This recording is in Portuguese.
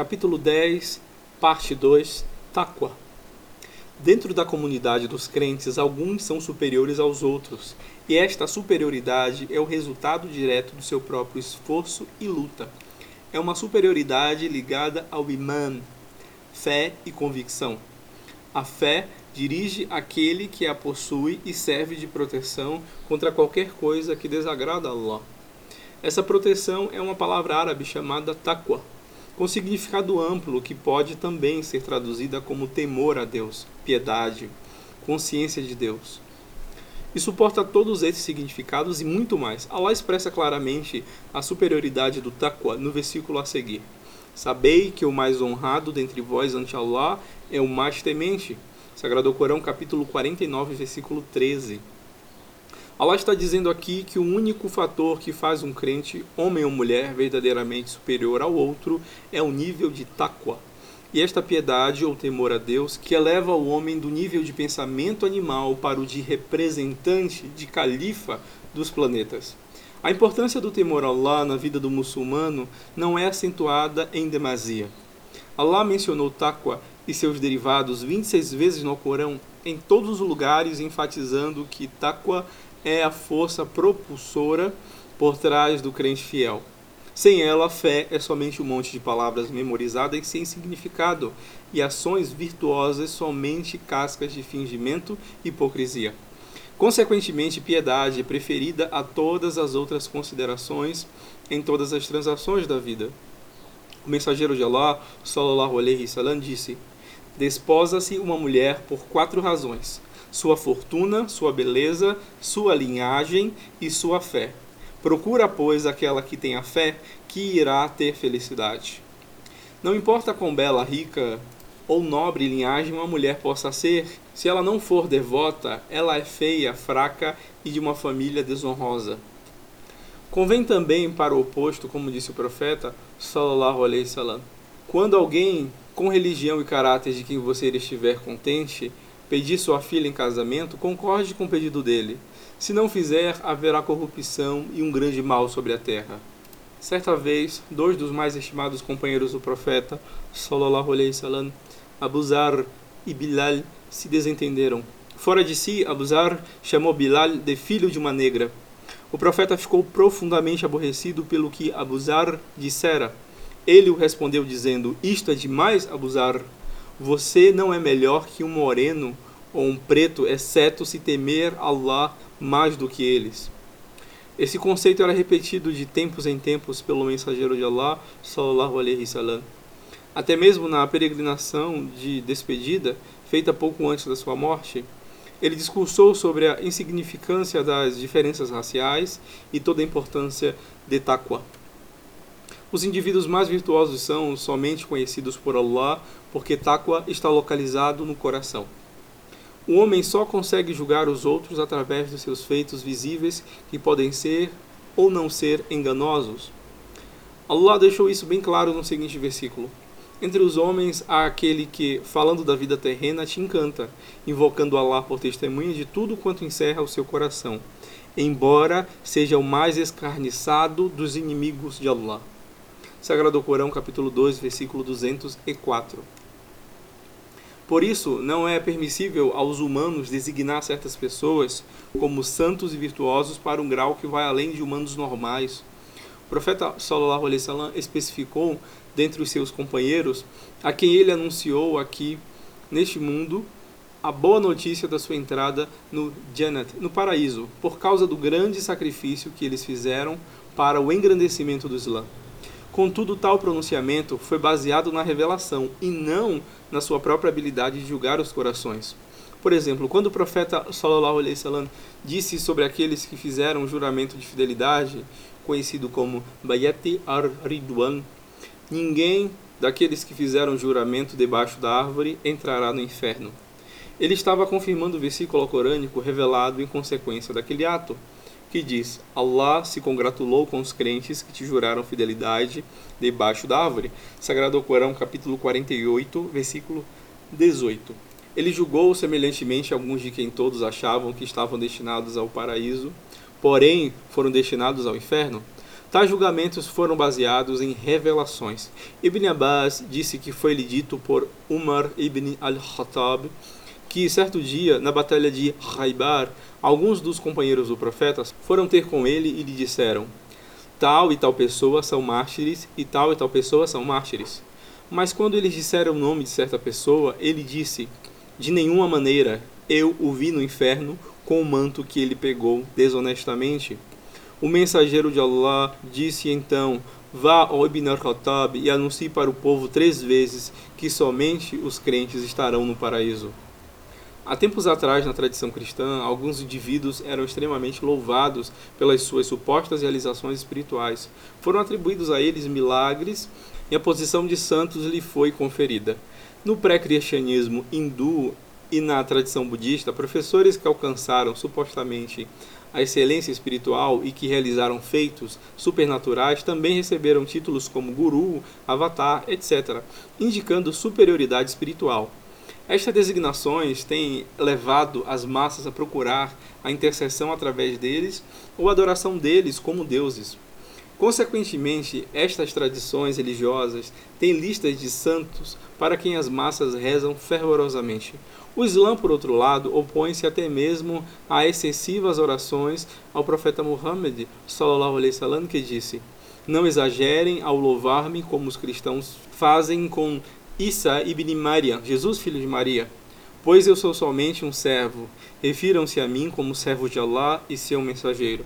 capítulo 10, parte 2, Taqwa. Dentro da comunidade dos crentes, alguns são superiores aos outros, e esta superioridade é o resultado direto do seu próprio esforço e luta. É uma superioridade ligada ao imã, fé e convicção. A fé dirige aquele que a possui e serve de proteção contra qualquer coisa que desagrada a Allah. Essa proteção é uma palavra árabe chamada taqwa, com significado amplo que pode também ser traduzida como temor a Deus, piedade, consciência de Deus. E suporta todos esses significados e muito mais. Allah expressa claramente a superioridade do taqwa no versículo a seguir. Sabei que o mais honrado dentre vós ante Allah é o mais temente. Sagrado Corão, capítulo 49, versículo 13. Allah está dizendo aqui que o único fator que faz um crente, homem ou mulher, verdadeiramente superior ao outro é o nível de taqwa. E esta piedade ou temor a Deus que eleva o homem do nível de pensamento animal para o de representante, de califa dos planetas. A importância do temor a Allah na vida do muçulmano não é acentuada em demasia. Allah mencionou taqwa e seus derivados 26 vezes no Corão, em todos os lugares, enfatizando que taqwa é a força propulsora por trás do crente fiel. Sem ela, a fé é somente um monte de palavras memorizadas sem significado e ações virtuosas somente cascas de fingimento e hipocrisia. Consequentemente, piedade é preferida a todas as outras considerações em todas as transações da vida. O mensageiro de Allah, sallallahu alaihi wasallam, disse: Desposa-se uma mulher por quatro razões: sua fortuna, sua beleza, sua linhagem e sua fé. Procura, pois, aquela que tem a fé, que irá ter felicidade. Não importa quão bela, rica ou nobre linhagem uma mulher possa ser, se ela não for devota, ela é feia, fraca e de uma família desonrosa. Convém também para o oposto, como disse o profeta, sallallahu alaihi wasallam. Quando alguém com religião e caráter de quem você estiver contente, pedir sua filha em casamento, concorde com o pedido dele. Se não fizer, haverá corrupção e um grande mal sobre a terra. Certa vez, dois dos mais estimados companheiros do profeta, sallallahu alaihi wasallam, Abu Zar e Bilal, se desentenderam. Fora de si, Abu Zar chamou Bilal de filho de uma negra. O profeta ficou profundamente aborrecido pelo que Abu Zar dissera. Ele o respondeu dizendo: Isto é demais, Abu Zar. Você não é melhor que um moreno ou um preto, exceto se temer Allah mais do que eles. Esse conceito era repetido de tempos em tempos pelo mensageiro de Allah, sallallahu alaihi wasallam. Até mesmo na peregrinação de despedida, feita pouco antes da sua morte, ele discursou sobre a insignificância das diferenças raciais e toda a importância de taqwa. Os indivíduos mais virtuosos são somente conhecidos por Allah porque Taqwa está localizado no coração. O homem só consegue julgar os outros através dos seus feitos visíveis que podem ser ou não ser enganosos. Allah deixou isso bem claro no seguinte versículo: Entre os homens há aquele que, falando da vida terrena, te encanta, invocando Allah por testemunha de tudo quanto encerra o seu coração, embora seja o mais escarniçado dos inimigos de Allah. Sagrado Corão, capítulo 2, versículo 204. Por isso, não é permissível aos humanos designar certas pessoas como santos e virtuosos para um grau que vai além de humanos normais. O profeta sallallahu alaihi wasallam especificou dentre os seus companheiros a quem ele anunciou aqui neste mundo a boa notícia da sua entrada no Jannat, no paraíso, por causa do grande sacrifício que eles fizeram para o engrandecimento do Islã. Contudo, tal pronunciamento foi baseado na revelação e não na sua própria habilidade de julgar os corações. Por exemplo, quando o profeta sallallahu alaihi wasallam disse sobre aqueles que fizeram o juramento de fidelidade, conhecido como Bayati ar-Ridwan, ninguém daqueles que fizeram o juramento debaixo da árvore entrará no inferno. Ele estava confirmando o versículo corânico revelado em consequência daquele ato que diz: Allah se congratulou com os crentes que te juraram fidelidade debaixo da árvore. Sagrado Corão, capítulo 48, versículo 18. Ele julgou semelhantemente alguns de quem todos achavam que estavam destinados ao paraíso, porém foram destinados ao inferno. Tais julgamentos foram baseados em revelações. Ibn Abbas disse que foi-lhe dito por Umar ibn al-Khattab que certo dia, na batalha de Raibar, alguns dos companheiros do profeta foram ter com ele e lhe disseram: Tal e tal pessoa são mártires e tal e tal pessoa são mártires. Mas quando eles disseram o nome de certa pessoa, ele disse: De nenhuma maneira eu o vi no inferno com o manto que ele pegou desonestamente. O mensageiro de Allah disse então: Vá ao Ibn al-Khattab e anuncie para o povo três vezes que somente os crentes estarão no paraíso. Há tempos atrás, na tradição cristã, alguns indivíduos eram extremamente louvados pelas suas supostas realizações espirituais. Foram atribuídos a eles milagres e a posição de santos lhe foi conferida. No pré-cristianismo hindu e na tradição budista, professores que alcançaram supostamente a excelência espiritual e que realizaram feitos supernaturais também receberam títulos como guru, avatar, etc., indicando superioridade espiritual. Estas designações têm levado as massas a procurar a intercessão através deles ou a adoração deles como deuses. Consequentemente, estas tradições religiosas têm listas de santos para quem as massas rezam fervorosamente. O Islã, por outro lado, opõe-se até mesmo a excessivas orações ao profeta Muhammad, sallallahu alaihi wasallam, que disse: Não exagerem ao louvar-me como os cristãos fazem com Isa ibn Maria, Jesus filho de Maria. Pois eu sou somente um servo. Refiram-se a mim como servo de Allah e seu mensageiro.